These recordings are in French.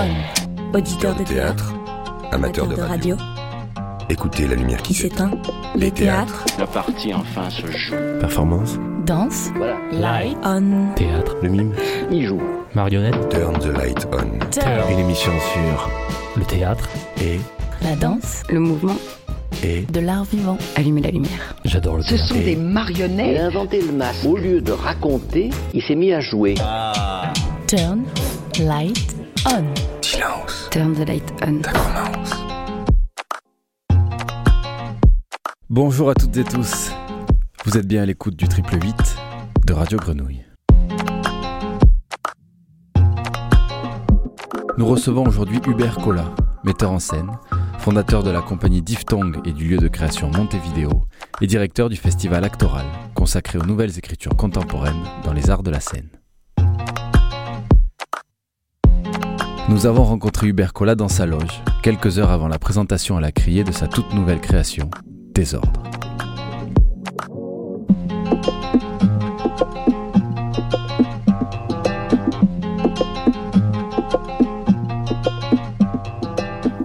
On. Auditeur de théâtre, amateur de radio. Écoutez la lumière qui s'éteint. Les théâtres. La partie enfin se joue. Performance. Danse. Voilà. Light. On. Théâtre. Le mime. Il joue. Marionnette. Turn the light on. Turn. Une émission sur le théâtre et La danse. Le mouvement, et De l'art vivant. allumer la lumière. j'adore le Ce théâtre. sont Et des Il marionnettes. a inventé le masque. Au lieu de raconter, il s'est mis à jouer. Turn. Light. On. Silence. Turn the light on. Commence. Bonjour à toutes et tous. Vous êtes bien à l'écoute du triple 8 de Radio Grenouille. Nous recevons aujourd'hui Hubert Collat, metteur en scène, fondateur de la compagnie Diphthong et du lieu de création Montevideo et directeur du festival Actoral, consacré aux nouvelles écritures contemporaines dans les arts de la scène. Nous avons rencontré Hubert Collat dans sa loge, quelques heures avant la présentation à la criée de sa toute nouvelle création, Désordre.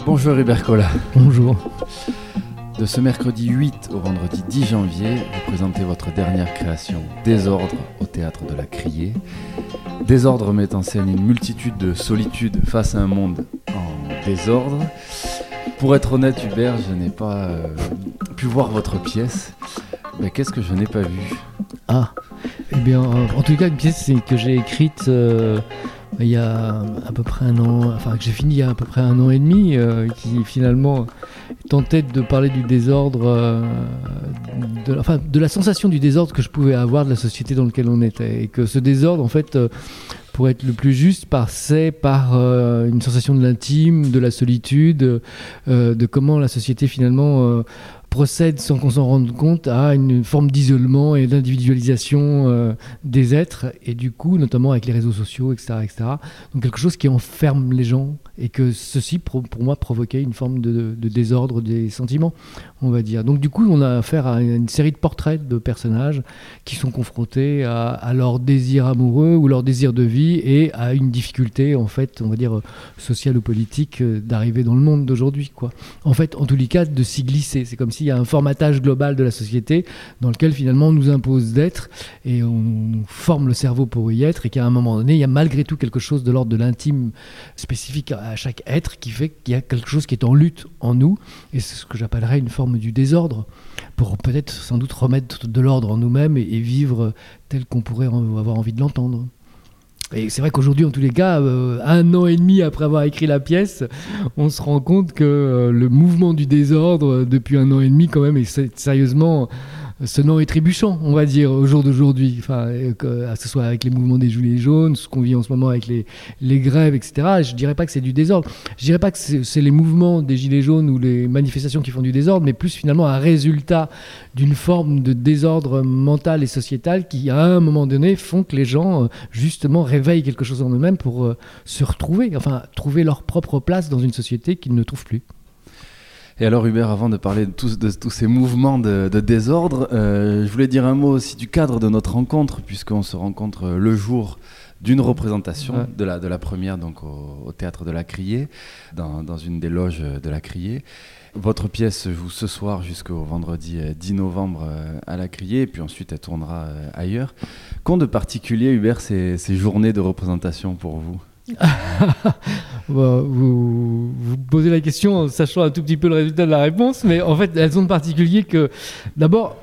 Bonjour Hubert Collat. Bonjour. De ce mercredi 8 au vendredi 10 janvier, vous présentez votre dernière création, Désordre, au théâtre de la Criée. Désordre met en scène une multitude de solitudes face à un monde en désordre. Pour être honnête, Hubert, je n'ai pas euh, pu voir votre pièce. Mais qu'est-ce que je n'ai pas vu? Ah, eh bien, en tout cas, une pièce que j'ai écrite euh, il y a à peu près un an, enfin que j'ai fini il y a à peu près un an et demi, euh, qui finalement tentait de parler du désordre, euh, de, enfin de la sensation du désordre que je pouvais avoir de la société dans laquelle on était, et que ce désordre, en fait, euh, pour être le plus juste, passait par euh, une sensation de l'intime, de la solitude, euh, de comment la société finalement procède sans qu'on s'en rende compte à une forme d'isolement et d'individualisation euh, des êtres et du coup notamment avec les réseaux sociaux etc etc donc quelque chose qui enferme les gens et que ceci pour moi provoquait une forme de, de désordre des sentiments on va dire donc du coup on a affaire à une série de portraits de personnages qui sont confrontés à, leur désir amoureux ou leur désir de vie et à une difficulté en fait on va dire sociale ou politique euh, d'arriver dans le monde d'aujourd'hui quoi en fait, en tous les cas, de s'y glisser. C'est comme s'il y a un formatage global de la société dans lequel finalement on nous impose d'être et on forme le cerveau pour y être et qu'à un moment donné, il y a malgré tout quelque chose de l'ordre de l'intime spécifique à chaque être qui fait qu'il y a quelque chose qui est en lutte en nous et c'est ce que j'appellerais une forme du désordre pour peut-être sans doute remettre de l'ordre en nous-mêmes et, vivre tel qu'on pourrait en- avoir envie de l'entendre. Et c'est vrai qu'aujourd'hui, en tous les cas, euh, un an et demi après avoir écrit la pièce, on se rend compte que euh, le mouvement du désordre, euh, depuis un an et demi, quand même, est sé- sérieusement sonnant et trébuchant, on va dire, au jour d'aujourd'hui. Enfin, euh, que, que ce soit avec les mouvements des Gilets jaunes, ce qu'on vit en ce moment avec les, grèves, etc. Je dirais pas que c'est du désordre. Je dirais pas que c'est les mouvements des Gilets jaunes ou les manifestations qui font du désordre, mais plus finalement un résultat d'une forme de désordre mental et sociétal qui, à un moment donné, font que les gens, euh, justement, réveillent quelque chose en eux-mêmes pour euh, se retrouver, enfin, trouver leur propre place dans une société qu'ils ne trouvent plus. Et alors Hubert, avant de parler de tous, de tous ces mouvements de, de désordre, euh, je voulais dire un mot aussi du cadre de notre rencontre, puisqu'on se rencontre euh, le jour d'une représentation Ouais. de, la, de la première donc au, au théâtre de la Criée, dans, dans une des loges de la Criée. Votre pièce joue ce soir jusqu'au vendredi euh, 10 novembre euh, à la Criée, et puis ensuite elle tournera ailleurs. Qu'ont de particulier, Hubert, ces, ces journées de représentation pour vous? vous, posez la question en sachant un tout petit peu le résultat de la réponse, mais en fait, elles ont de particulier que, d'abord,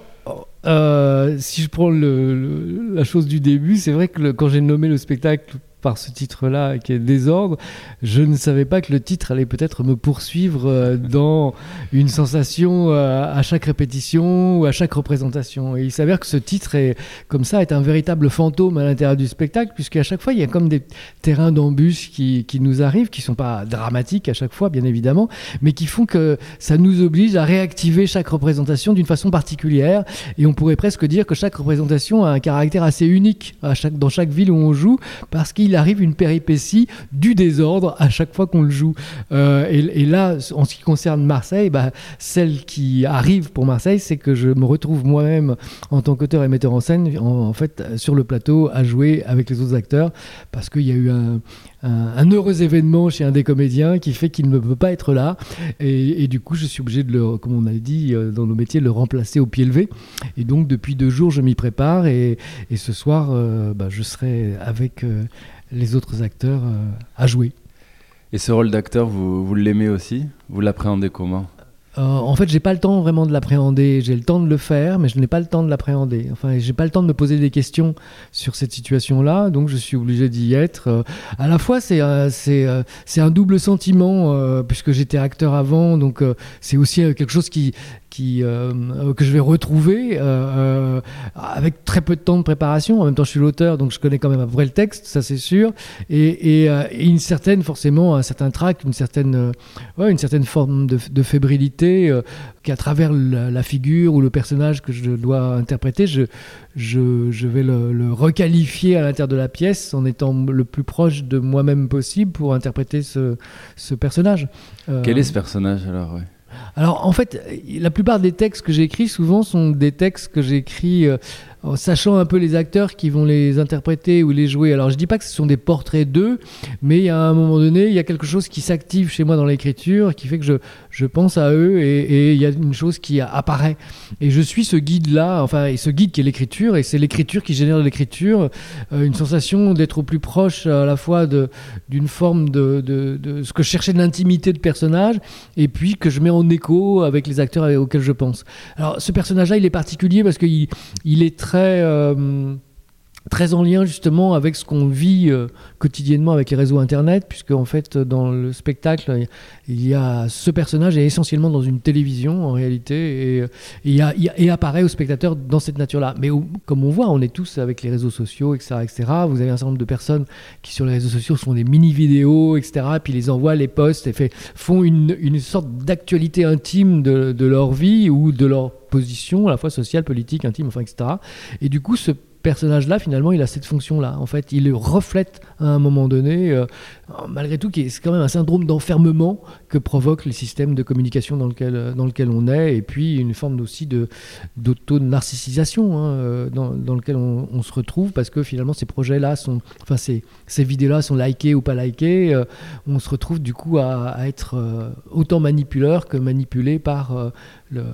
euh, si je prends la chose du début, c'est vrai que quand j'ai nommé le spectacle par ce titre-là, qui est Désordre, je ne savais pas que le titre allait peut-être me poursuivre euh, dans une sensation euh, à chaque répétition ou à chaque représentation. Et il s'avère que ce titre est, comme ça, est un véritable fantôme à l'intérieur du spectacle, puisqu'à chaque fois, il y a comme des terrains d'embûches qui, qui nous arrivent, qui sont pas dramatiques à chaque fois, bien évidemment, mais qui font que ça nous oblige à réactiver chaque représentation d'une façon particulière. Et on pourrait presque dire que chaque représentation a un caractère assez unique à chaque, dans chaque ville où on joue, parce qu'il il arrive une péripétie du désordre à chaque fois qu'on le joue. Euh, et, là, en ce qui concerne Marseille, bah, celle qui arrive pour Marseille, c'est que je me retrouve moi-même en tant qu'auteur et metteur en scène, en, fait, sur le plateau à jouer avec les autres acteurs, parce qu'il y a eu un, un, heureux événement chez un des comédiens qui fait qu'il ne peut pas être là. Et, du coup, je suis obligé de le, comme on a dit euh, dans nos métiers, de le remplacer au pied levé. Et donc, depuis deux jours, je m'y prépare. Et, ce soir, euh, bah, je serai avec euh, les autres acteurs à jouer. Et ce rôle d'acteur, vous, vous l'aimez aussi? Vous l'appréhendez comment? Euh, en fait, j'ai pas le temps vraiment de l'appréhender. J'ai le temps de le faire, mais je n'ai pas le temps de l'appréhender. Enfin, j'ai pas le temps de me poser des questions sur cette situation-là, donc je suis obligé d'y être. Euh, à la fois, c'est euh, un double sentiment puisque j'étais acteur avant, donc c'est aussi quelque chose qui qui, euh, que je vais retrouver euh, euh, avec très peu de temps de préparation. En même temps, je suis l'auteur, donc je connais quand même à peu près le texte, ça c'est sûr. Et, une certaine, forcément, un certain trac, une certaine, une certaine forme de, fébrilité qu'à travers la, figure ou le personnage que je dois interpréter, je, vais le, le, requalifier à l'intérieur de la pièce en étant le plus proche de moi-même possible pour interpréter ce personnage. Quel est ce personnage alors alors en fait, la plupart des textes que j'écris souvent sont des textes que j'écris euh, en sachant un peu les acteurs qui vont les interpréter ou les jouer. Alors je dis pas que ce sont des portraits d'eux, mais a un moment donné, il y a quelque chose qui s'active chez moi dans l'écriture, qui fait que je, je pense à eux et, il y a une chose qui apparaît. Et je suis ce guide-là, enfin, et ce guide qui est l'écriture, et c'est l'écriture qui génère l'écriture, euh, une sensation d'être au plus proche à la fois d'une forme de, de, ce que je cherchais de l'intimité de personnage, et puis que je mets en écho avec les acteurs auxquels je pense. Alors ce personnage-là, il est particulier parce qu'il il est très très, euh, très en lien justement avec ce qu'on vit euh, quotidiennement avec les réseaux Internet, puisque en fait dans le spectacle, il y a ce personnage est essentiellement dans une télévision en réalité, et, et, apparaît au spectateur dans cette nature-là. Mais comme on voit, on est tous avec les réseaux sociaux, etc., etc. Vous avez un certain nombre de personnes qui sur les réseaux sociaux font des mini-vidéos, etc., puis les envoient, les postent, et font une, une sorte d'actualité intime de, de leur vie ou de leur position, à la fois sociale, politique, intime, enfin, etc. Et du coup, ce personnage-là, finalement, il a cette fonction-là. En fait, il reflète à un moment donné, euh, malgré tout, c'est quand même un syndrome d'enfermement que provoquent les systèmes de communication dans lequel, euh, dans lequel on est, et puis une forme aussi d'auto-narcissisation hein, euh, dans, dans, lequel on, se retrouve, parce que finalement, ces projets-là sont, enfin, ces, ces vidéos-là sont likées ou pas likées, on se retrouve du coup à, être autant manipuleur que manipulé par le,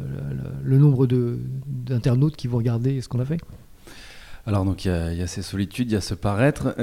le nombre d'internautes qui vont regarder ce qu'on a fait. Alors donc il y, a ces solitudes, il y a ce paraître,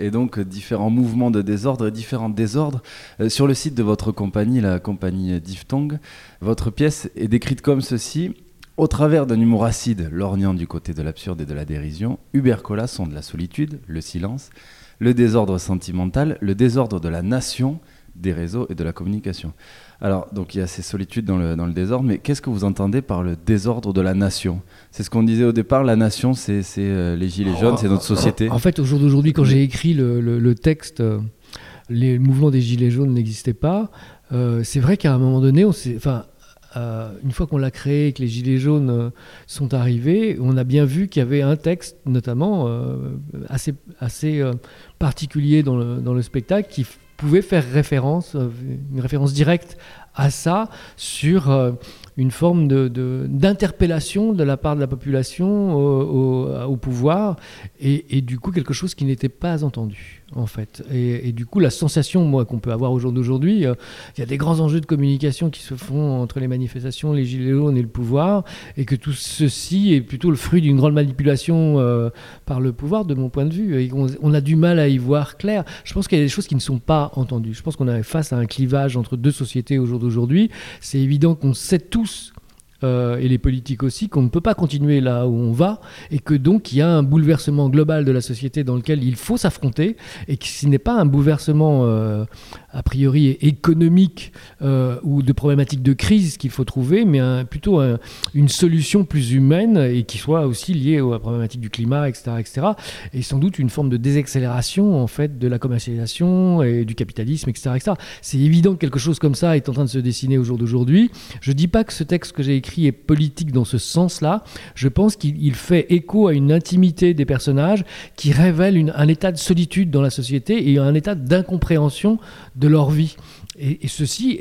et donc différents mouvements de désordre et différents désordres. Euh, sur le site de votre compagnie, la compagnie Diphthong, votre pièce est décrite comme ceci. Au travers d'un humour acide, lorgnant du côté de l'absurde et de la dérision, Hubert Collat sont de la solitude, le silence, le désordre sentimental, le désordre de la nation, des réseaux et de la communication. Alors, donc il y a ces solitudes dans le, dans le désordre, mais qu'est-ce que vous entendez par le désordre de la nation? C'est ce qu'on disait au départ, la nation, c'est euh, les gilets jaunes, c'est notre société. En fait, au jour d'aujourd'hui, quand j'ai écrit le, le, texte, euh, les mouvements des gilets jaunes n'existaient pas. Euh, c'est vrai qu'à un moment donné, on enfin, une fois qu'on l'a créé, que les gilets jaunes sont arrivés, on a bien vu qu'il y avait un texte, notamment assez, assez particulier dans le, dans le spectacle, qui pouvait faire référence, euh, une référence directe à ça sur euh, une forme d'interpellation de, la part de la population au, pouvoir et, du coup quelque chose qui n'était pas entendu en fait. Et, du coup la sensation qu'on peut avoir au jour d'aujourd'hui, euh, il y a des grands enjeux de communication qui se font entre les manifestations, les gilets jaunes et le pouvoir et que tout ceci est plutôt le fruit d'une grande manipulation euh, par le pouvoir de mon point de vue. Et on, a du mal à y voir clair. Je pense qu'il y a des choses qui ne sont pas entendues. Je pense qu'on est face à un clivage entre deux sociétés au jour d'aujourd'hui. C'est évident qu'on sait tout euh, et les politiques aussi, qu'on ne peut pas continuer là où on va, et que donc il y a un bouleversement global de la société dans lequel il faut s'affronter, et que ce n'est pas un bouleversement euh, a priori économiques ou de problématiques de crise qu'il faut trouver, mais plutôt une solution plus humaine et qui soit aussi liée aux problématiques du climat, etc., etc. Et sans doute une forme de désaccélération en fait de la commercialisation et du capitalisme, etc., etc. C'est évident que quelque chose comme ça est en train de se dessiner au jour d'aujourd'hui. Je dis pas que ce texte que j'ai écrit est politique dans ce sens-là. Je pense qu'il fait écho à une intimité des personnages qui révèle un état de solitude dans la société et un état d'incompréhension leur vie. Et, ceci,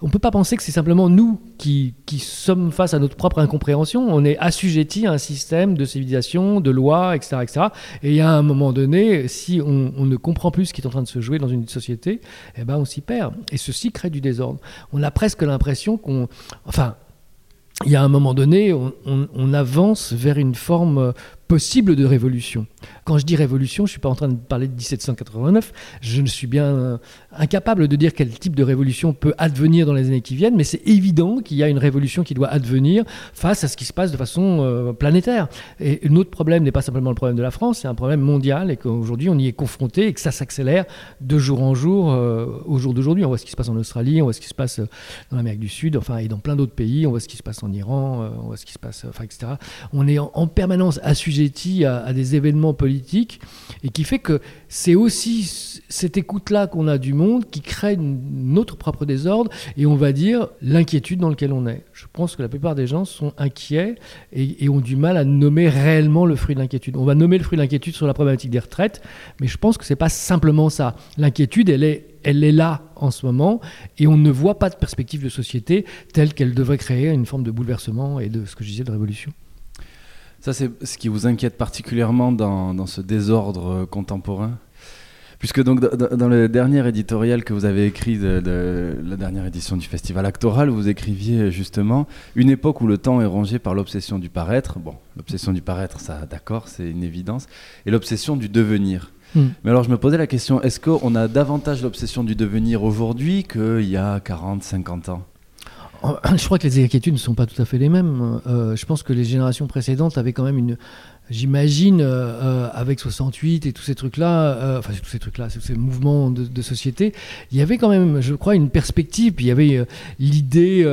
on ne peut pas penser que c'est simplement nous qui, sommes face à notre propre incompréhension. On est assujetti à un système de civilisation, de lois, etc. etc. Et a un moment donné, si on, ne comprend plus ce qui est en train de se jouer dans une société, eh ben on s'y perd. Et ceci crée du désordre. On a presque l'impression qu'on... Enfin, il y a un moment donné, on, avance vers une forme possible de révolution. Quand je dis révolution, je ne suis pas en train de parler de 1789, je ne suis bien euh, incapable de dire quel type de révolution peut advenir dans les années qui viennent, mais c'est évident qu'il y a une révolution qui doit advenir face à ce qui se passe de façon euh, planétaire. Et notre problème n'est pas simplement le problème de la France, c'est un problème mondial et qu'aujourd'hui on y est confronté et que ça s'accélère de jour en jour euh, au jour d'aujourd'hui. On voit ce qui se passe en Australie, on voit ce qui se passe dans l'Amérique du Sud, enfin et dans plein d'autres pays, on voit ce qui se passe en Iran, on voit ce qui se passe, enfin etc. On est en, en permanence assujetti à, des événements politiques et qui fait que c'est aussi cette écoute-là qu'on a du monde qui crée notre propre désordre et on va dire l'inquiétude dans laquelle on est. Je pense que la plupart des gens sont inquiets et, ont du mal à nommer réellement le fruit de l'inquiétude. On va nommer le fruit de l'inquiétude sur la problématique des retraites, mais je pense que c'est pas simplement ça. L'inquiétude, elle est elle est là en ce moment et on ne voit pas de perspective de société telle qu'elle devrait créer une forme de bouleversement et de ce que je disais de révolution. Ça, c'est ce qui vous inquiète particulièrement dans, ce désordre euh, contemporain? Puisque donc dans le dernier éditorial que vous avez écrit de, la dernière édition du Festival Actoral, vous écriviez justement une époque où le temps est rongé par l'obsession du paraître. Bon, l'obsession du paraître, ça, d'accord, c'est une évidence, et l'obsession du devenir. Hmm. Mais alors je me posais la question, est-ce qu'on a davantage l'obsession du devenir aujourd'hui qu'il y a 40, 50 ans? je crois que les inquiétudes ne sont pas tout à fait les mêmes. Euh, je pense que les générations précédentes avaient quand même une, j'imagine, euh, euh, avec 68 et tous ces trucs-là, euh, enfin tous ces trucs-là, tous ces mouvements de, société, il y avait quand même, je crois, une perspective. Il y avait l'idée,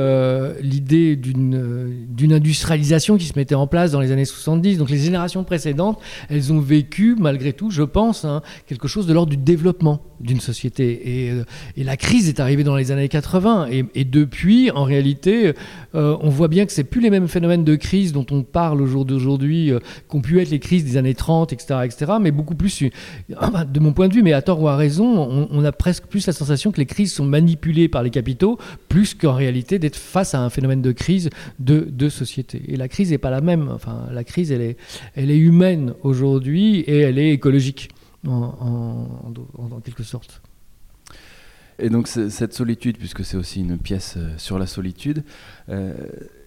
l'idée d'une industrialisation qui se mettait en place dans les années 70. Donc les générations précédentes, elles ont vécu, malgré tout, je pense, hein, quelque chose de l'ordre du développement d'une société. Et, la crise est arrivée dans les années 80. Et, et depuis, en réalité, on voit bien que c'est plus les mêmes phénomènes de crise dont on parle au jour d'aujourd'hui qu'on pu être les crises des années 30, etc., etc., mais beaucoup plus, euh, de mon point de vue, mais à tort ou à raison, on, a presque plus la sensation que les crises sont manipulées par les capitaux, plus qu'en réalité d'être face à un phénomène de crise de, de société. Et la crise n'est pas la même. Enfin, la crise, elle est, elle est humaine aujourd'hui et elle est écologique, en, en, quelque sorte. Et donc cette solitude, puisque c'est aussi une pièce euh, sur la solitude, euh,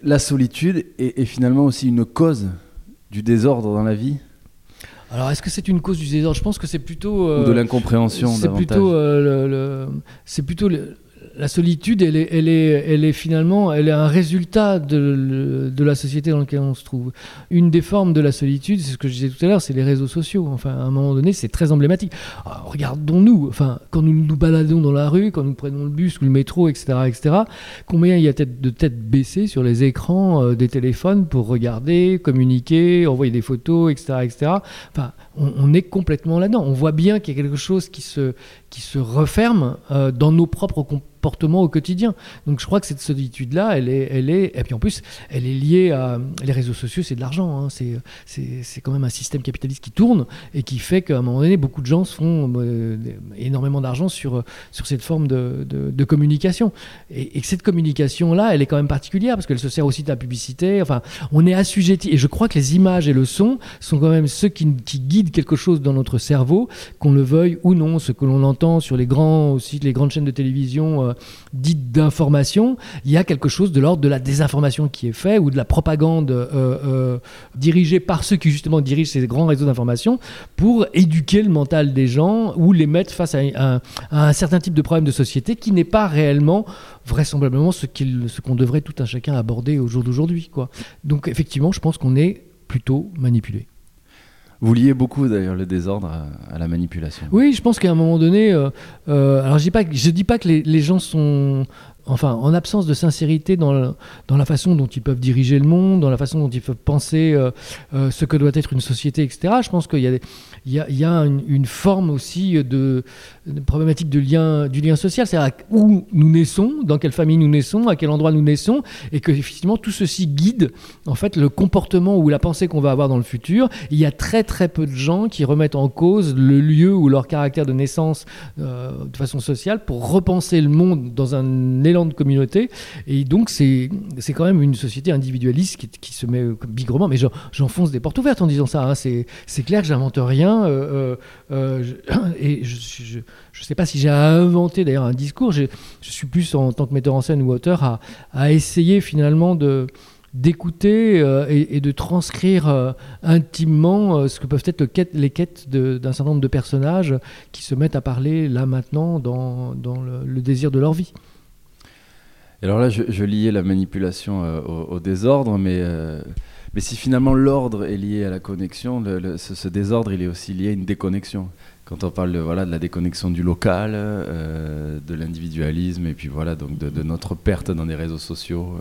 la solitude est, finalement aussi une cause du désordre dans la vie alors, est-ce que c'est une cause du désordre? Je pense que c'est plutôt. Ou de euh, l'incompréhension, C'est plutôt, euh, le, c'est plutôt le, la solitude, elle est, finalement elle est un résultat de, la société dans laquelle on se trouve. Une des formes de la solitude, c'est ce que je disais tout à l'heure, c'est les réseaux sociaux. Enfin, à un moment donné, c'est très emblématique. Regardons-nous, enfin, quand nous nous baladons dans la rue, quand nous prenons le bus ou le métro, etc., etc., combien il y a de têtes baissées sur les écrans euh, des téléphones pour regarder, communiquer, envoyer des photos, etc., etc. Enfin, on, est complètement là-dedans. On voit bien qu'il y a quelque chose qui se, qui se referme euh, dans nos propres comportements au quotidien. Donc je crois que cette solitude-là, elle est, elle est, et puis en plus, elle est liée à les réseaux sociaux, c'est de l'argent. Hein. C'est, c'est, quand même un système capitaliste qui tourne et qui fait qu'à un moment donné, beaucoup de gens se font euh, énormément d'argent sur, sur cette forme de, de, communication. Et, cette communication-là, elle est quand même particulière parce qu'elle se sert aussi de la publicité. Enfin, on est assujetti. Et je crois que les images et le son sont quand même ceux qui, qui guident quelque chose dans notre cerveau, qu'on le veuille ou non. Ce que l'on entend sur les grandes chaînes de télévision euh, dites d'information, il y a quelque chose de l'ordre de la désinformation qui est fait ou de la propagande euh, euh, dirigée par ceux qui justement dirigent ces grands réseaux d'information pour éduquer le mental des gens ou les mettre face à, un certain type de problème de société qui n'est pas réellement vraisemblablement ce qu'on devrait tout un chacun aborder au jour d'aujourd'hui. Donc effectivement, je pense qu'on est plutôt manipulé. Vous liez beaucoup d'ailleurs le désordre à, la manipulation. Oui, je pense qu'à un moment donné, alors je dis pas, je dis pas que les gens sont enfin, en absence de sincérité dans, la façon dont ils peuvent diriger le monde, dans la façon dont ils peuvent penser euh, euh, ce que doit être une société, etc. Je pense qu'il y a, une, forme aussi de, problématique du lien social, c'est-à-dire où nous naissons, dans quelle famille nous naissons, à quel endroit nous naissons, et que effectivement tout ceci guide en fait le comportement ou la pensée qu'on va avoir dans le futur. Il y a très très peu de gens qui remettent en cause le lieu ou leur caractère de naissance euh, de façon sociale pour repenser le monde dans un de communauté. Et donc, c'est quand même une société individualiste qui, se met bigrement. Mais j'enfonce des portes ouvertes en disant ça. Hein. C'est clair que j'invente rien. Euh, euh, euh, et je ne sais pas si j'ai inventé d'ailleurs un discours. Je suis plus en tant que metteur en scène ou auteur à, à essayer finalement de d'écouter et, de transcrire intimement ce que peuvent être les quêtes d'un certain nombre de personnages qui se mettent à parler là maintenant dans, dans le, désir de leur vie alors là, je, liais la manipulation euh, au, désordre, mais, euh, mais si finalement l'ordre est lié à la connexion, ce, désordre, il est aussi lié à une déconnexion. Quand on parle de, voilà, de la déconnexion du local, euh, de l'individualisme, et puis voilà, donc de, notre perte dans les réseaux sociaux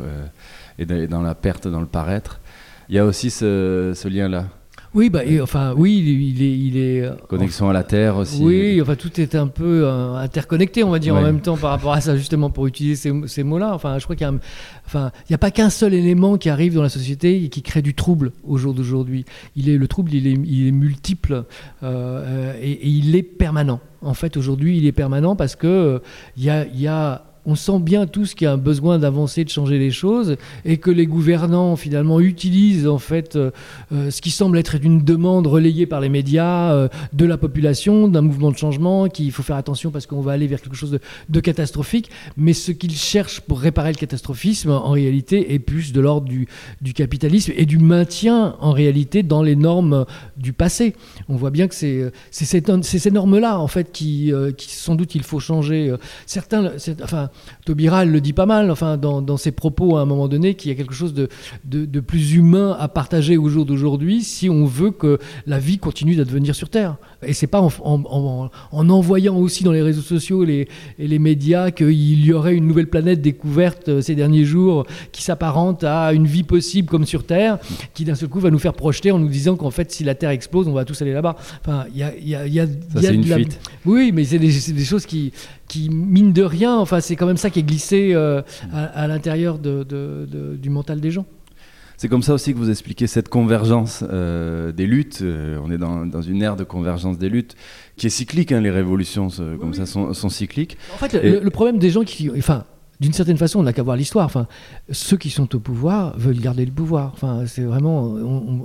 et, dans la perte dans le paraître, il y a aussi ce lien-là. Oui, bah, enfin, oui, il, est, il est. Euh, Connexion à la Terre aussi. Oui, enfin, tout est un peu euh, interconnecté, on va dire, en même temps par rapport à ça, justement, pour utiliser ces, ces mots-là. Enfin, je crois qu'il n'y a, enfin, il a pas qu'un seul élément qui arrive dans la société et qui crée du trouble au jour d'aujourd'hui. Il est le trouble, il est, il est multiple euh, et, et, il est permanent. En fait, aujourd'hui, il est permanent parce que il y a, y a on sent bien tous qu'il y a un besoin d'avancer, de changer les choses, et que les gouvernants finalement utilisent en fait euh, euh, ce qui semble être une demande relayée par les médias euh, de la population, d'un mouvement de changement, qu'il faut faire attention parce qu'on va aller vers quelque chose de, catastrophique, mais ce qu'ils cherchent pour réparer le catastrophisme, en réalité, est plus de l'ordre du, capitalisme et du maintien en réalité dans les normes du passé. On voit bien que c'est ces normes-là en fait qui, qui sans doute il faut changer. Certains, enfin Taubira, le dit pas mal, enfin, dans, ses propos à un moment donné, qu'il y a quelque chose de, de, plus humain à partager au jour d'aujourd'hui si on veut que la vie continue d'advenir sur Terre. Et c'est pas en, en, envoyant aussi dans les réseaux sociaux les, et les médias qu'il y aurait une nouvelle planète découverte euh, ces derniers jours qui s'apparente à une vie possible comme sur Terre, qui d'un seul coup va nous faire projeter en nous disant qu'en fait, si la Terre explose, on va tous aller là-bas. Enfin, il y a, y a, y a, une fuite. Oui, mais c'est des, des, choses qui, qui, mine de rien, enfin, c'est quand même ça qui est glissé euh, à, l'intérieur de, du mental des gens. C'est comme ça aussi que vous expliquez cette convergence euh, des luttes. Euh, on est dans, dans, une ère de convergence des luttes qui est cyclique. Hein, les révolutions comme ça sont, sont, cycliques. En fait, le, problème des gens qui, enfin, d'une certaine façon, on n'a qu'à voir l'histoire. Enfin, ceux qui sont au pouvoir veulent garder le pouvoir. Enfin, c'est vraiment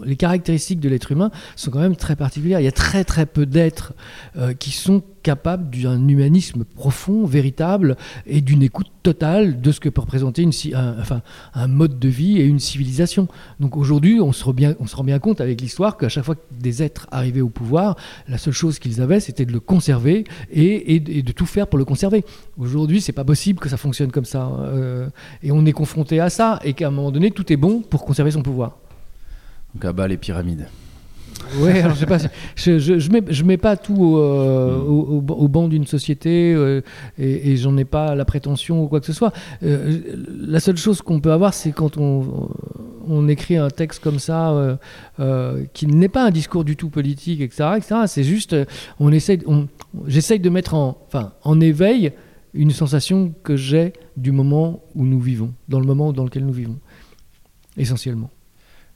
les caractéristiques de l'être humain sont quand même très particulières. Il y a très très peu d'êtres qui sont capable d'un humanisme profond, véritable, et d'une écoute totale de ce que peut représenter un, enfin, un mode de vie et une civilisation. Donc aujourd'hui, on, se rend bien, compte avec l'histoire qu'à chaque fois que des êtres arrivaient au pouvoir, la seule chose qu'ils avaient, c'était de le conserver et, et, de tout faire pour le conserver. Aujourd'hui, c'est pas possible que ça fonctionne comme ça. Euh, et on est confronté à ça, et qu'à un moment donné, tout est bon pour conserver son pouvoir. Donc à bas les pyramides. Oui, alors je sais pas, je, je, mets, pas tout euh, au, au, banc d'une société euh, et, et j'en ai pas la prétention ou quoi que ce soit. Euh, la seule chose qu'on peut avoir, c'est quand on, écrit un texte comme ça, qui n'est pas un discours du tout politique, etc. etc. c'est juste, on essaye, j'essaye de mettre en, en éveil une sensation que j'ai du moment où nous vivons, dans le moment dans lequel nous vivons, essentiellement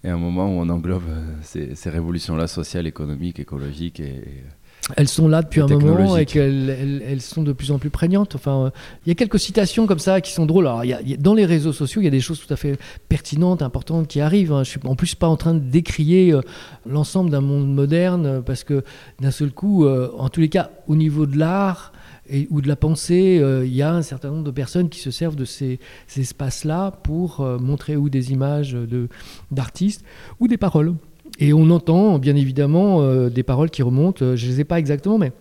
et un moment où on englobe euh, ces, révolutions-là, sociales, économiques, écologiques et, euh, elles sont là depuis un moment et qu'elles elles, sont de plus en plus prégnantes. Enfin, euh, il y a quelques citations comme ça qui sont drôles. Alors, y a, dans les réseaux sociaux, il y a des choses tout à fait pertinentes, importantes qui arrivent. Hein. Je suis en plus pas en train de décrier l'ensemble d'un monde moderne parce que d'un seul coup, en tous les cas, au niveau de l'art, ou de la pensée, euh, il y a un certain nombre de personnes qui se servent de ces, espaces-là pour euh, montrer ou des images d'artistes ou des paroles. Et on entend bien évidemment euh, des paroles qui remontent, je ne les ai pas exactement, mais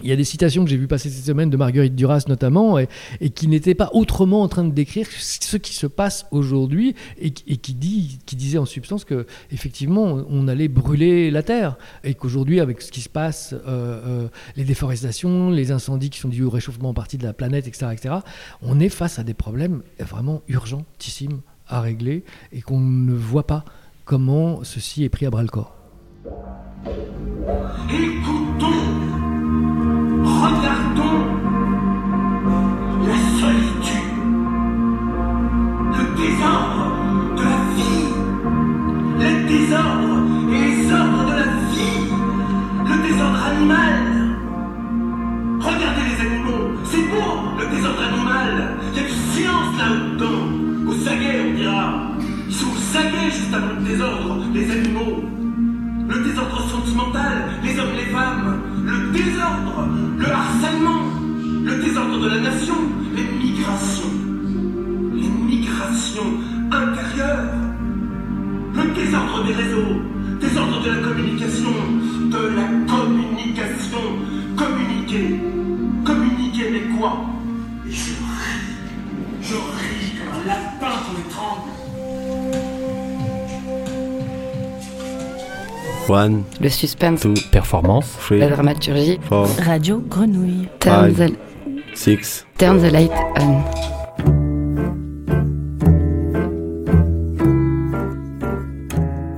Il y a des citations que j'ai vues passer cette semaine de Marguerite Duras notamment, et, qui n'étaient pas autrement en train de décrire ce qui se passe aujourd'hui, et, qui, dit, disait en substance que effectivement on allait brûler la terre, et qu'aujourd'hui avec ce qui se passe, euh, euh, les déforestations, les incendies qui sont dus au réchauffement en partie de la planète, etc., etc., on est face à des problèmes vraiment urgentissimes à régler, et qu'on ne voit pas comment ceci est pris à bras le corps. Regardons la solitude, le désordre de la vie, les désordres et les ordres de la vie, le désordre animal. Regardez les animaux, c'est beau le désordre animal. Il y a du silence là-dedans. Au saguet, on dira. Ils sont au saguet juste avant le désordre, les animaux. Le désordre sentimental, les hommes, les femmes, le désordre, le harcèlement, le désordre de la nation, les migrations, les migrations intérieures, le désordre des réseaux, désordre de la communication, de la communication, communiquer, communiquer mais quoi? One, le suspense, two, performance, three, la dramaturgie, four, radio grenouille, turn the, six, turn the light on.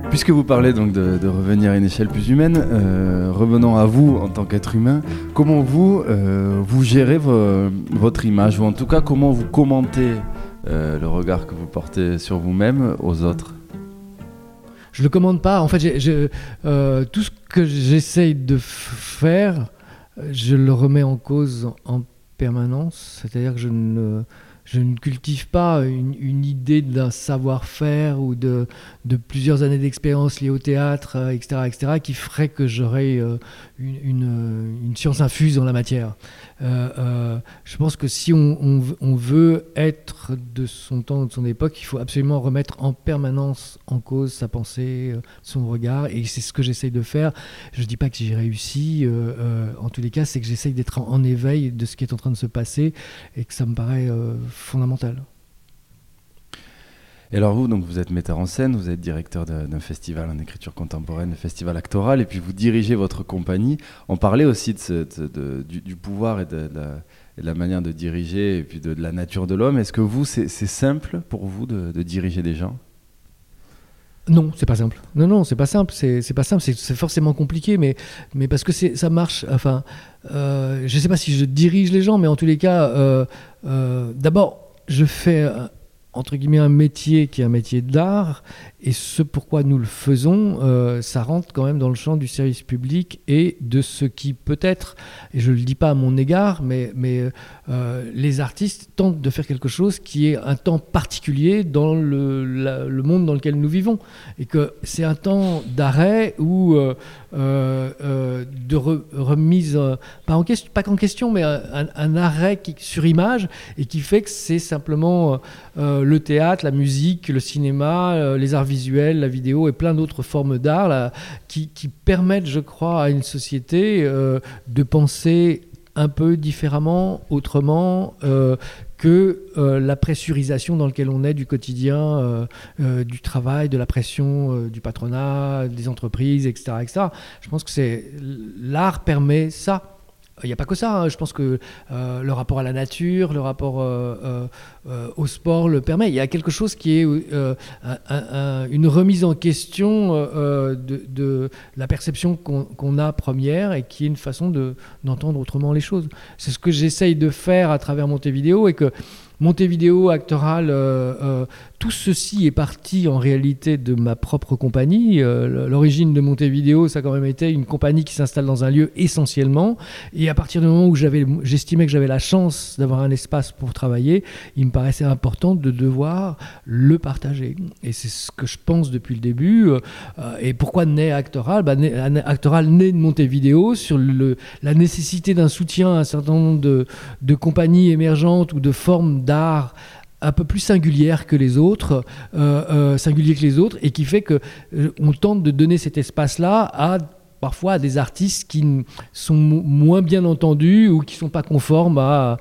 Puisque vous parlez donc de, revenir à une échelle plus humaine, euh, revenons à vous en tant qu'être humain. Comment vous, euh, vous gérez votre image, ou en tout cas comment vous commentez euh, le regard que vous portez sur vous-même aux autres? Je le commande pas. En fait, euh, tout ce que j'essaye de faire, je le remets en cause en permanence. C'est-à-dire que je ne cultive pas une, idée d'un savoir-faire ou de, de, plusieurs années d'expérience liées au théâtre, etc., euh, etc., qui ferait que j'aurais euh, une, une, science infuse dans la matière. Euh, je pense que si on, veut être de son temps, de son époque, il faut absolument remettre en permanence en cause sa pensée, son regard, et c'est ce que j'essaye de faire. Je ne dis pas que j'ai réussi, en tous les cas, c'est que j'essaye d'être en, en, éveil de ce qui est en train de se passer, et que ça me paraît fondamentale. Et alors vous, donc vous êtes metteur en scène, vous êtes directeur d'un festival en écriture contemporaine, le festival actoral, et puis vous dirigez votre compagnie. On parlait aussi de, du, pouvoir et, de, la, manière de diriger, et puis de, la nature de l'homme. Est-ce que vous, c'est simple pour vous de, diriger des gens? Non, c'est pas simple. Non, non, c'est pas simple. C'est pas simple. C'est forcément compliqué, mais, mais parce que ça marche. Enfin, euh, je sais pas si je dirige les gens, mais en tous les cas, euh, euh, d'abord, je fais euh, entre guillemets un métier qui est un métier d'art et ce pourquoi nous le faisons, euh, ça rentre quand même dans le champ du service public et de ce qui peut-être, et je ne le dis pas à mon égard, mais, mais euh, les artistes tentent de faire quelque chose qui est un temps particulier dans le, monde dans lequel nous vivons. Et que c'est un temps d'arrêt ou euh, de remise, pas, en question, pas qu'en question, mais un, arrêt qui, sur image et qui fait que c'est simplement le théâtre, la musique, le cinéma, les arts la vidéo et plein d'autres formes d'art qui, permettent, je crois, à une société euh, de penser un peu différemment, autrement, euh, que euh, la pressurisation dans laquelle on est du quotidien, du travail, de la pression du patronat, des entreprises, etc., etc. Je pense que l'art permet ça. Il n'y a pas que ça. Hein. Je pense que euh, le rapport à la nature, le rapport euh, euh, au sport le permet. Il y a quelque chose qui est une remise en question de, la perception qu'on a première et qui est une façon d'entendre autrement les choses. C'est ce que j'essaye de faire à travers Montevideo et que Montevideo, Actoral, euh, euh, tout ceci est parti en réalité de ma propre compagnie. Euh, l'origine de Montevideo, ça a quand même été une compagnie qui s'installe dans un lieu essentiellement. Et à partir du moment où j'estimais que j'avais la chance d'avoir un espace pour travailler, il me paraissait important de devoir le partager. Et c'est ce que je pense depuis le début. et pourquoi naît Actoral? Bah, Actoral naît de Montevideo sur la nécessité d'un soutien à un certain nombre de compagnies émergentes ou de formes d'art un peu plus singulière que les autres, euh, euh, singulier que les autres, et qui fait que euh, on tente de donner cet espace-là à parfois à des artistes qui sont moins bien entendus ou qui sont pas conformes à,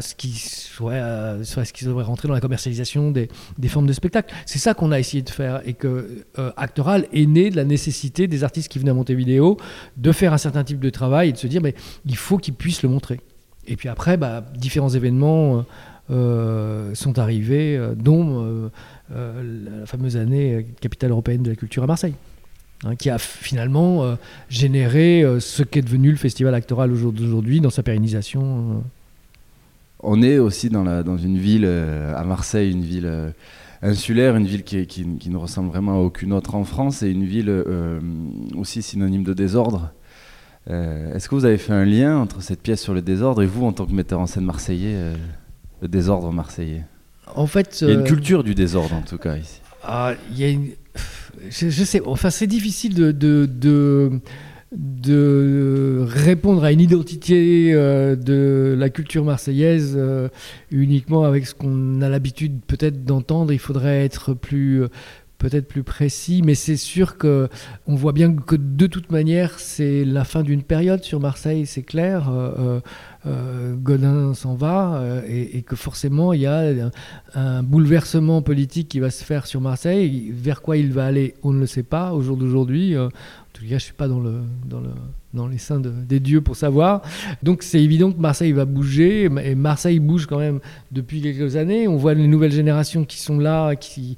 ce qui soit, ce qui devrait rentrer dans la commercialisation des, formes de spectacle. C'est ça qu'on a essayé de faire et que euh, Actoral est né de la nécessité des artistes qui venaient à Montevideo de faire un certain type de travail et de se dire mais il faut qu'ils puissent le montrer. Et puis après, bah, différents événements euh, sont arrivés, euh, dont la fameuse année capitale européenne de la culture à Marseille. Hein, qui a finalement euh, généré euh, ce qu'est devenu le festival actoral aujourd'hui dans sa pérennisation. Euh. On est aussi dans une ville, à Marseille, une ville insulaire, une ville qui, qui, ne ressemble vraiment à aucune autre en France et une ville aussi synonyme de désordre. Est-ce que vous avez fait un lien entre cette pièce sur le désordre et vous, en tant que metteur en scène marseillais, le désordre marseillais? En fait, il y a une culture du désordre en tout cas ici. Ah, il y a une je, sais, enfin c'est difficile de, de, de, répondre à une identité euh, de la culture marseillaise euh, uniquement avec ce qu'on a l'habitude peut-être d'entendre. Il faudrait être plus peut-être plus précis, mais c'est sûr que on voit bien que de toute manière c'est la fin d'une période sur Marseille, c'est clair. Euh, euh, Godin s'en va euh, et, que forcément il y a un, bouleversement politique qui va se faire sur Marseille. Vers quoi il va aller, on ne le sait pas au jour d'aujourd'hui. en tout cas, je suis pas dans les seins des dieux pour savoir. Donc c'est évident que Marseille va bouger, et Marseille bouge quand même depuis quelques années. On voit les nouvelles générations qui sont là, qui,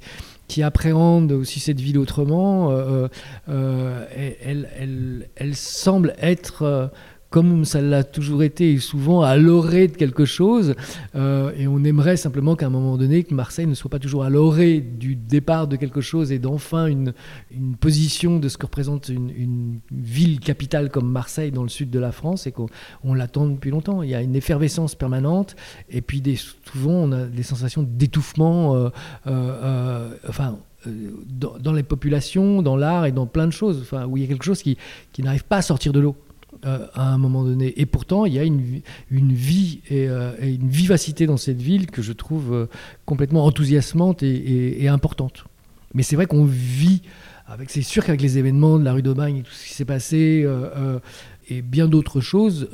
qui appréhendent aussi cette ville autrement, euh, euh, elle, elle, elle, semble être comme ça l'a toujours été, souvent à l'orée de quelque chose. Euh, et on aimerait simplement qu'à un moment donné, que Marseille ne soit pas toujours à l'orée du départ de quelque chose et d'enfin une, une, position de ce que représente une, ville capitale comme Marseille dans le sud de la France et qu'on l'attend depuis longtemps. Il y a une effervescence permanente et puis souvent on a des sensations d'étouffement. Euh, euh, enfin, dans, les populations, dans l'art et dans plein de choses, enfin, où il y a quelque chose qui, qui n'arrive pas à sortir de l'eau. Euh, à un moment donné. Et pourtant, il y a une, vie euh, et, une vivacité dans cette ville que je trouve euh, complètement enthousiasmante et, importante. Mais c'est vrai qu'on vit c'est sûr qu'avec les événements de la rue d'Aubagne et tout ce qui s'est passé et bien d'autres choses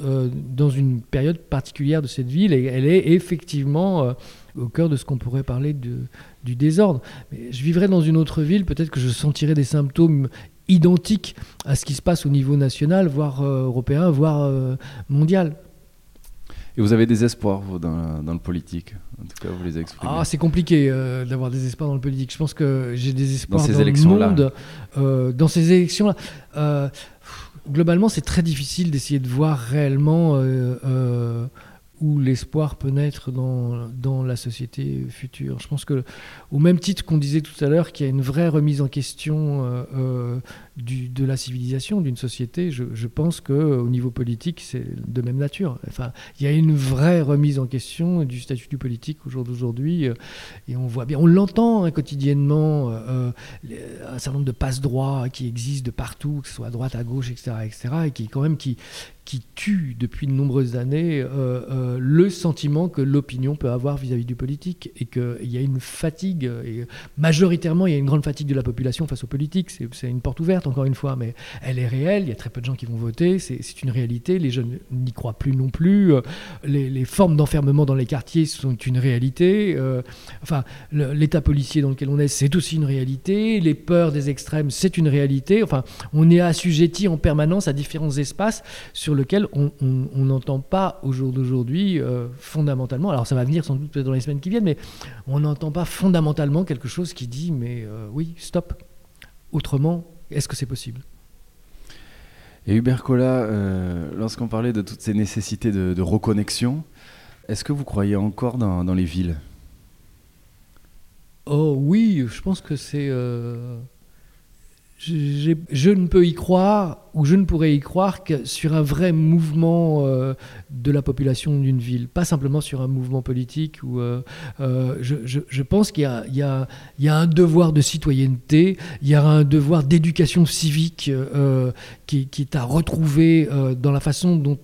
dans une période particulière de cette ville, et elle est effectivement au cœur de ce qu'on pourrait parler du désordre. Mais je vivrais dans une autre ville, peut-être que je sentirais des symptômes identique à ce qui se passe au niveau national, voire euh, européen, voire euh, mondial. Et vous avez des espoirs vous, dans, dans, le politique? En tout cas, vous les exprimez. Ah, c'est compliqué euh, d'avoir des espoirs dans le politique. Je pense que j'ai des espoirs dans, ces élections le monde. dans ces élections-là, globalement, c'est très difficile d'essayer de voir réellement où l'espoir peut naître dans, dans, la société future. Je pense que, au même titre qu'on disait tout à l'heure qu'il y a une vraie remise en question euh, euh, du, de la civilisation d'une société, je, je pense qu'au niveau politique, c'est de même nature. Enfin, il y a une vraie remise en question du statut du politique au jour d'aujourd'hui, euh, et on voit bien, on l'entend hein, quotidiennement, un certain nombre de passe-droits qui existent de partout, que ce soit à droite, à gauche, etc., etc., et qui, quand même, qui, qui tue depuis de nombreuses années euh, euh, le sentiment que l'opinion peut avoir vis-à-vis du politique et qu'il y a une fatigue, et majoritairement il y a une grande fatigue de la population face aux politiques, c'est une porte ouverte encore une fois, mais elle est réelle, il y a très peu de gens qui vont voter, c'est une réalité, les jeunes n'y croient plus non plus, euh, les, formes d'enfermement dans les quartiers sont une réalité, enfin l'état policier dans lequel on est c'est aussi une réalité, les peurs des extrêmes c'est une réalité, enfin on est assujetti en permanence à différents espaces sur lequel on n'entend pas au jour d'aujourd'hui euh, fondamentalement, alors ça va venir sans doute dans les semaines qui viennent, mais on n'entend pas fondamentalement quelque chose qui dit mais euh, oui, stop. Autrement, est-ce que c'est possible? Et Hubert Collat, euh, lorsqu'on parlait de toutes ces nécessités de, reconnexion, est-ce que vous croyez encore dans, les villes? Oh oui, je pense que c'est... je ne peux y croire où je ne pourrais y croire que sur un vrai mouvement euh, de la population d'une ville, pas simplement sur un mouvement politique. Euh, euh, je, pense qu'il y a, un devoir de citoyenneté, il y a un devoir d'éducation civique qui, est à retrouver dans la façon dont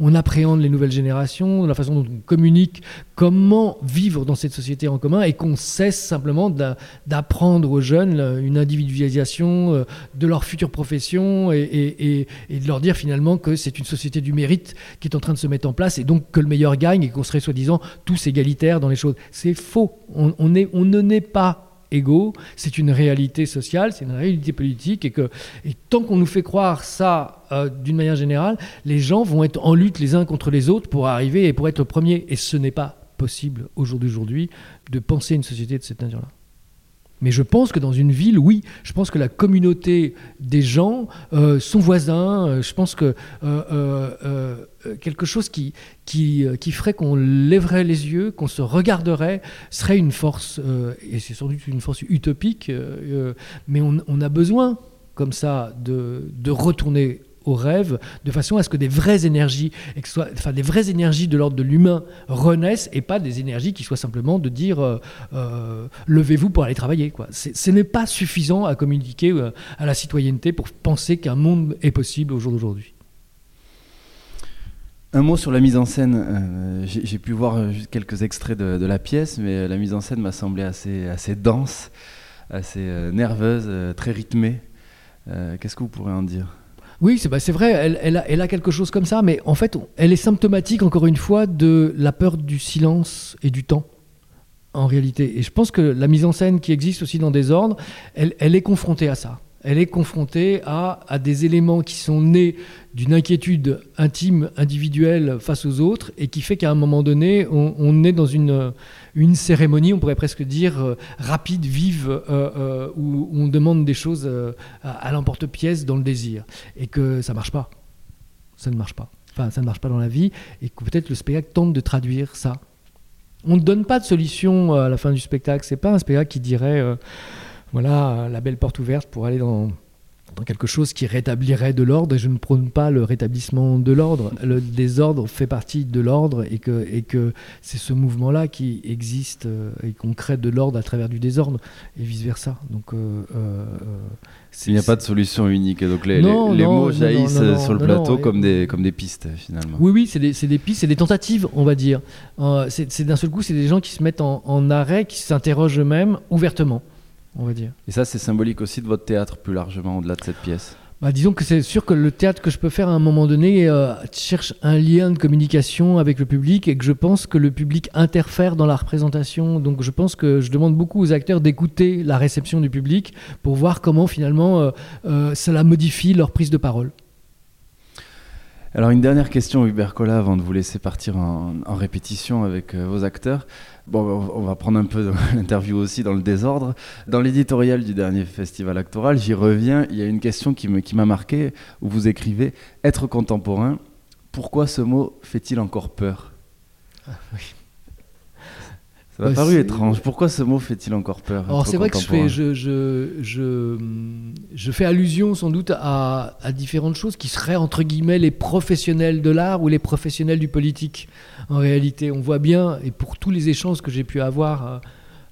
on, appréhende les nouvelles générations, dans la façon dont on communique, comment vivre dans cette société en commun et qu'on cesse simplement d'a- d'apprendre aux jeunes une individualisation de leur future profession et- et- de leur dire finalement que c'est une société du mérite qui est en train de se mettre en place et donc que le meilleur gagne et qu'on serait soi-disant tous égalitaires dans les choses. C'est faux. On, ne naît pas égaux, c'est une réalité sociale, c'est une réalité politique, et que tant qu'on nous fait croire ça euh, d'une manière générale, les gens vont être en lutte les uns contre les autres pour arriver et pour être premiers. Et ce n'est pas possible au jour d'aujourd'hui de penser une société de cette nature-là. Mais je pense que dans une ville, oui, je pense que la communauté des gens, euh, son voisin, euh, je pense que euh, euh, quelque chose qui, ferait qu'on lèverait les yeux, qu'on se regarderait, serait une force, et c'est sans doute une force utopique, mais on, a besoin, comme ça, de retourner au rêve, de façon à ce que des vraies énergies, enfin des vraies énergies de l'ordre de l'humain renaissent, et pas des énergies qui soient simplement de dire euh, euh, levez-vous pour aller travailler. Quoi. Ce n'est pas suffisant à communiquer euh, à la citoyenneté pour penser qu'un monde est possible au jour d'aujourd'hui. Un mot sur la mise en scène. J'ai pu voir juste quelques extraits de, de la pièce, mais la mise en scène m'a semblé assez, assez dense, assez nerveuse, très rythmée. Qu'est-ce que vous pourrez en dire? Oui, c'est bah, vrai, elle, a, quelque chose comme ça, mais en fait, elle est symptomatique, encore une fois, de la peur du silence et du temps, en réalité. Et je pense que la mise en scène qui existe aussi dans des ordres, elle, elle est confrontée à ça. Elle est confrontée à, à des éléments qui sont nés d'une inquiétude intime, individuelle face aux autres, et qui fait qu'à un moment donné, on, on est dans une, une cérémonie, on pourrait presque dire, euh, rapide, vive, euh, euh, où, on demande des choses à, l'emporte-pièce dans le désir et que ça marche pas. Ça ne marche pas. Enfin, ça ne marche pas dans la vie et que peut-être le spectacle tente de traduire ça. On ne donne pas de solution à la fin du spectacle. C'est pas un spectacle qui dirait voilà euh, la belle porte ouverte pour aller dans dans quelque chose qui rétablirait de l'ordre, et je ne prône pas le rétablissement de l'ordre. Le désordre fait partie de l'ordre, et que, et que c'est ce mouvement-là qui existe, euh, et qu'on crée de l'ordre à travers du désordre, et vice-versa. Donc, euh, euh, Il n'y a pas de solution unique, et donc les, Non, les- les non, mots non, jaillissent sur le plateau comme, des, comme des pistes, finalement. Oui, oui, c'est des, des pistes, c'est des tentatives, on va dire. Euh, c'est c'est d'un seul coup, c'est des gens qui se mettent en, en arrêt, qui s'interrogent eux-mêmes ouvertement, on va dire. Et ça, c'est symbolique aussi de votre théâtre, plus largement, au-delà de cette pièce. Bah, disons que c'est sûr que le théâtre que je peux faire à un moment donné euh, cherche un lien de communication avec le public et que je pense que le public interfère dans la représentation. Donc je pense que je demande beaucoup aux acteurs d'écouter la réception du public pour voir comment finalement euh, euh, cela modifie leur prise de parole. Alors une dernière question, Hubert Collat, avant de vous laisser partir en, répétition avec euh, vos acteurs. Bon, on va prendre un peu l'interview aussi dans le désordre. Dans l'éditorial du dernier festival actoral, j'y reviens, il y a une question qui m'a marqué, où vous écrivez « Être contemporain, pourquoi ce mot fait-il encore peur? Ça m'a paru étrange. Pourquoi ce mot fait-il encore peur Alors c'est vrai que je fais, je, je, je, je fais allusion sans doute à, à différentes choses qui seraient entre guillemets les professionnels de l'art ou les professionnels du politique. En réalité, on voit bien, et pour tous les échanges que j'ai pu avoir euh,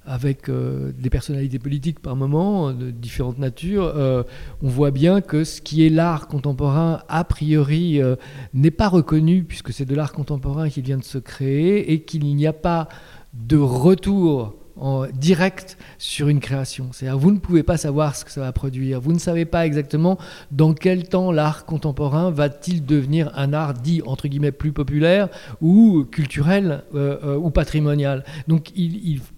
avec euh, des personnalités politiques par moment, de différentes natures, euh, on voit bien que ce qui est l'art contemporain, a priori, euh, n'est pas reconnu, puisque c'est de l'art contemporain qui vient de se créer, et qu'il n'y a pas de retour en direct sur une création. C'est-à-dire vous ne pouvez pas savoir ce que ça va produire. Vous ne savez pas exactement dans quel temps l'art contemporain va-t-il devenir un art dit entre guillemets plus populaire ou culturel euh, euh, ou patrimonial. Donc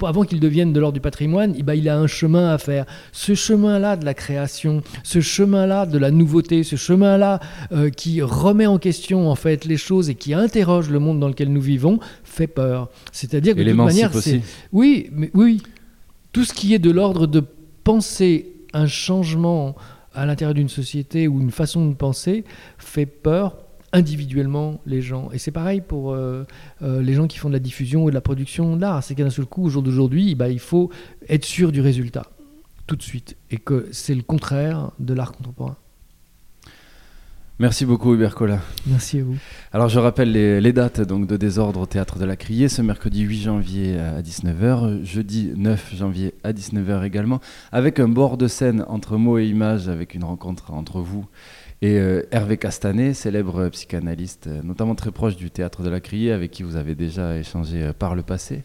avant qu'il devienne de l'ordre du patrimoine, eh ben, il a un chemin à faire. Ce chemin-là de la création, ce chemin-là de la nouveauté, ce chemin-là euh, qui remet en question en fait les choses et qui interroge le monde dans lequel nous vivons fait peur. C'est-à-dire que de toute manière, c'est aussi. oui, mais oui, tout ce qui est de l'ordre de penser un changement à l'intérieur d'une société ou une façon de penser fait peur individuellement les gens. Et c'est pareil pour euh, euh, les gens qui font de la diffusion ou de la production d'art. C'est qu'à un seul coup, au jour d'aujourd'hui, bah, il faut être sûr du résultat, tout de suite. Et que c'est le contraire de l'art contemporain. Merci beaucoup Hubert Collin. Merci à vous. Alors je rappelle les, dates donc de désordre au théâtre de la Criée, ce mercredi 8 janvier à 19h, jeudi 9 janvier à 19h également, avec un bord de scène entre mots et images, avec une rencontre entre vous et euh, Hervé Castanet, célèbre psychanalyste, euh, notamment très proche du théâtre de la Criée, avec qui vous avez déjà échangé euh, par le passé.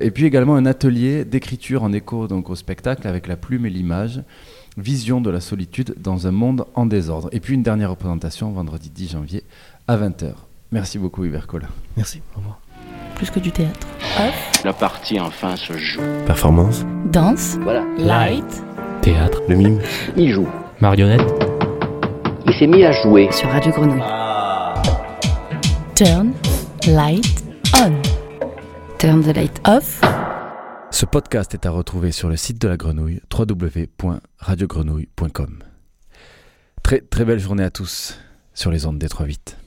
Et puis également un atelier d'écriture en écho donc au spectacle avec la plume et l'image. Vision de la solitude dans un monde en désordre. Et puis une dernière représentation vendredi 10 janvier à 20h. Merci beaucoup Hubert Collin. Merci, au revoir. Plus que du théâtre. Off. La partie enfin se joue. Performance. Danse. Voilà. Light. Théâtre. Le mime. Il joue. Marionnette. Il s'est mis à jouer. Sur Radio Grenouille. Turn. Light. On. Turn the light off. Ce podcast est à retrouver sur le site de la grenouille www.radiogrenouille.com. Très très belle journée à tous sur les ondes des 3 8.